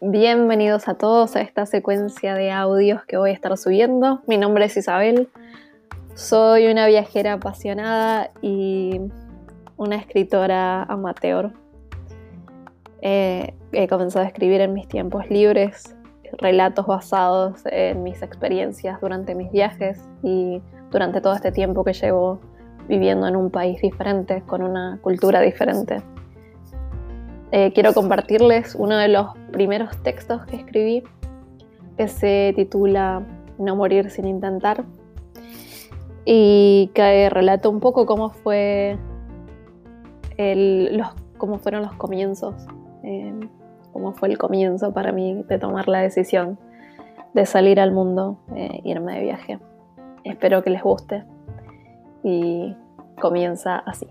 Bienvenidos a todos a esta secuencia de audios que voy a estar subiendo. Mi nombre es Isabel, soy una viajera apasionada y una escritora amateur. Eh, he comenzado a escribir en mis tiempos libres relatos basados en mis experiencias durante mis viajes y durante todo este tiempo que llevo viviendo en un país diferente, con una cultura diferente. Eh, quiero compartirles uno de los primeros textos que escribí, que se titula No morir sin intentar, y que relata un poco cómo fue los, cómo fueron los comienzos, eh, cómo fue el comienzo para mí de tomar la decisión de salir al mundo, e irme de viaje. Espero que les guste y comienza así.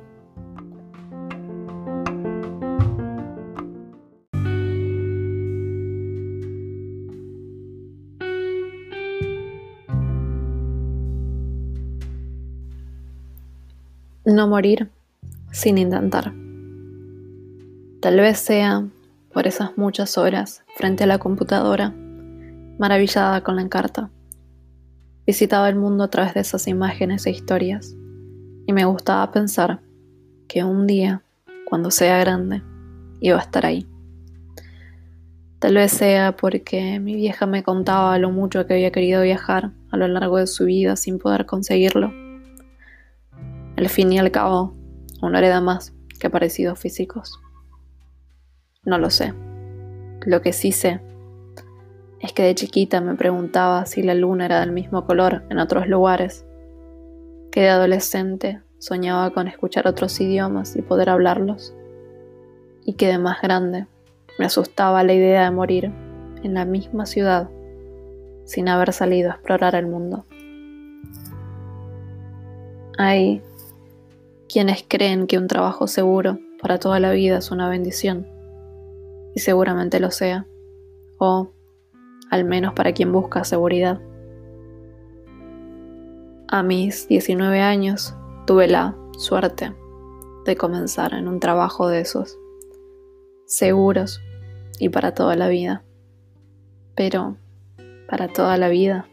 No morir sin intentar. Tal vez sea por esas muchas horas frente a la computadora, maravillada con la encarta. Visitaba el mundo a través de esas imágenes e historias y me gustaba pensar que un día, cuando sea grande, iba a estar ahí. Tal vez sea porque mi vieja me contaba lo mucho que había querido viajar a lo largo de su vida sin poder conseguirlo. Al fin y al cabo, una hereda más que parecidos físicos. No lo sé. Lo que sí sé es que de chiquita me preguntaba si la luna era del mismo color en otros lugares, que de adolescente soñaba con escuchar otros idiomas y poder hablarlos, y que de más grande me asustaba la idea de morir en la misma ciudad sin haber salido a explorar el mundo. Hay quienes creen que un trabajo seguro para toda la vida es una bendición, y seguramente lo sea, o al menos para quien busca seguridad. A mis 19 años tuve la suerte de comenzar en un trabajo de esos, seguros y para toda la vida. Pero para toda la vida,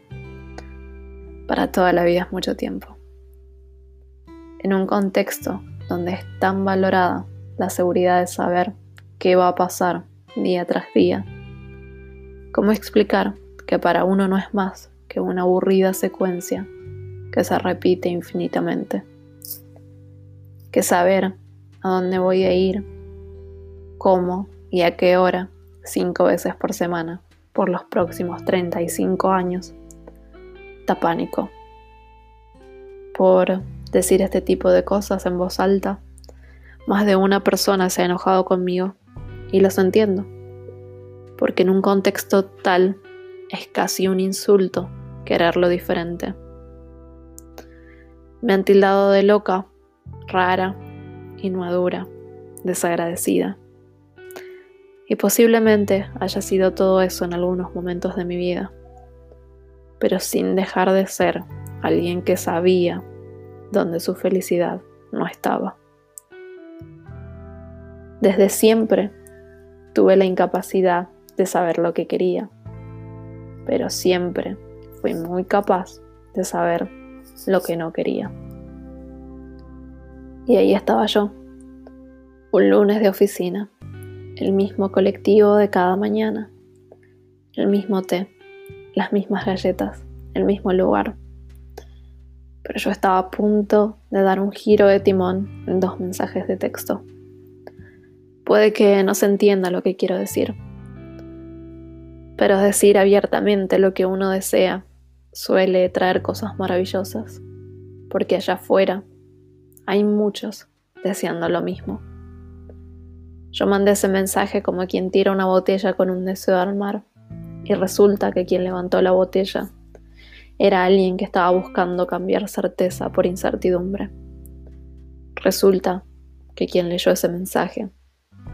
para toda la vida es mucho tiempo. En un contexto donde es tan valorada la seguridad de saber qué va a pasar día tras día ¿Cómo explicar que para uno no es más que una aburrida secuencia que se repite infinitamente? Que saber a dónde voy a ir, cómo y a qué hora, cinco veces por semana, por los próximos 35 años, da pánico. Por decir este tipo de cosas en voz alta, más de una persona se ha enojado conmigo y los entiendo porque en un contexto tal es casi un insulto quererlo diferente. Me han tildado de loca, rara, inmadura, desagradecida. Y posiblemente haya sido todo eso en algunos momentos de mi vida, pero sin dejar de ser alguien que sabía dónde su felicidad no estaba. Desde siempre tuve la incapacidad de saber lo que quería, pero siempre fui muy capaz de saber lo que no quería. Y ahí estaba yo, un lunes de oficina, el mismo colectivo de cada mañana, el mismo té, las mismas galletas, el mismo lugar. Pero yo estaba a punto de dar un giro de timón en dos mensajes de texto. Puede que no se entienda lo que quiero decir, pero decir abiertamente lo que uno desea suele traer cosas maravillosas, porque allá afuera hay muchos deseando lo mismo. Yo mandé ese mensaje como quien tira una botella con un deseo de armar, y resulta que quien levantó la botella era alguien que estaba buscando cambiar certeza por incertidumbre. Resulta que quien leyó ese mensaje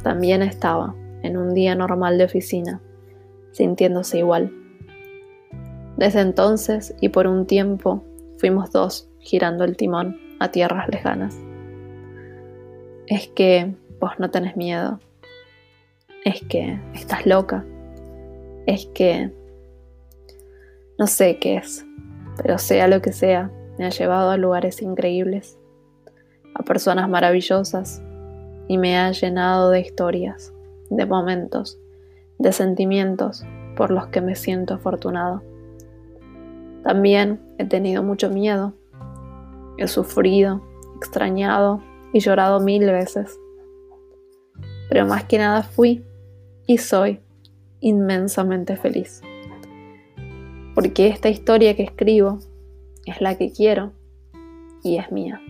también estaba en un día normal de oficina sintiéndose igual. Desde entonces y por un tiempo fuimos dos girando el timón a tierras lejanas. es que vos no tenés miedo, es que estás loca, es que no sé qué es, pero sea lo que sea, me ha llevado a lugares increíbles, a personas maravillosas y me ha llenado de historias, de momentos, de sentimientos por los que me siento afortunado. También he tenido mucho miedo, he sufrido, extrañado y llorado mil veces. Pero más que nada fui y soy inmensamente feliz porque esta historia que escribo es la que quiero y es mía.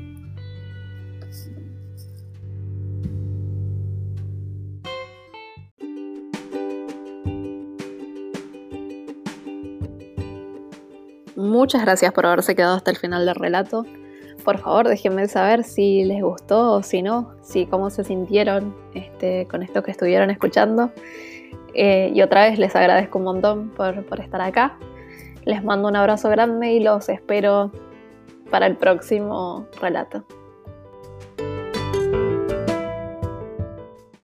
Muchas gracias por haberse quedado hasta el final del relato. Por favor, déjenme saber si les gustó o si no, si cómo se sintieron este, con esto que estuvieron escuchando. Eh, y otra vez les agradezco un montón por, por estar acá. Les mando un abrazo grande y los espero para el próximo relato.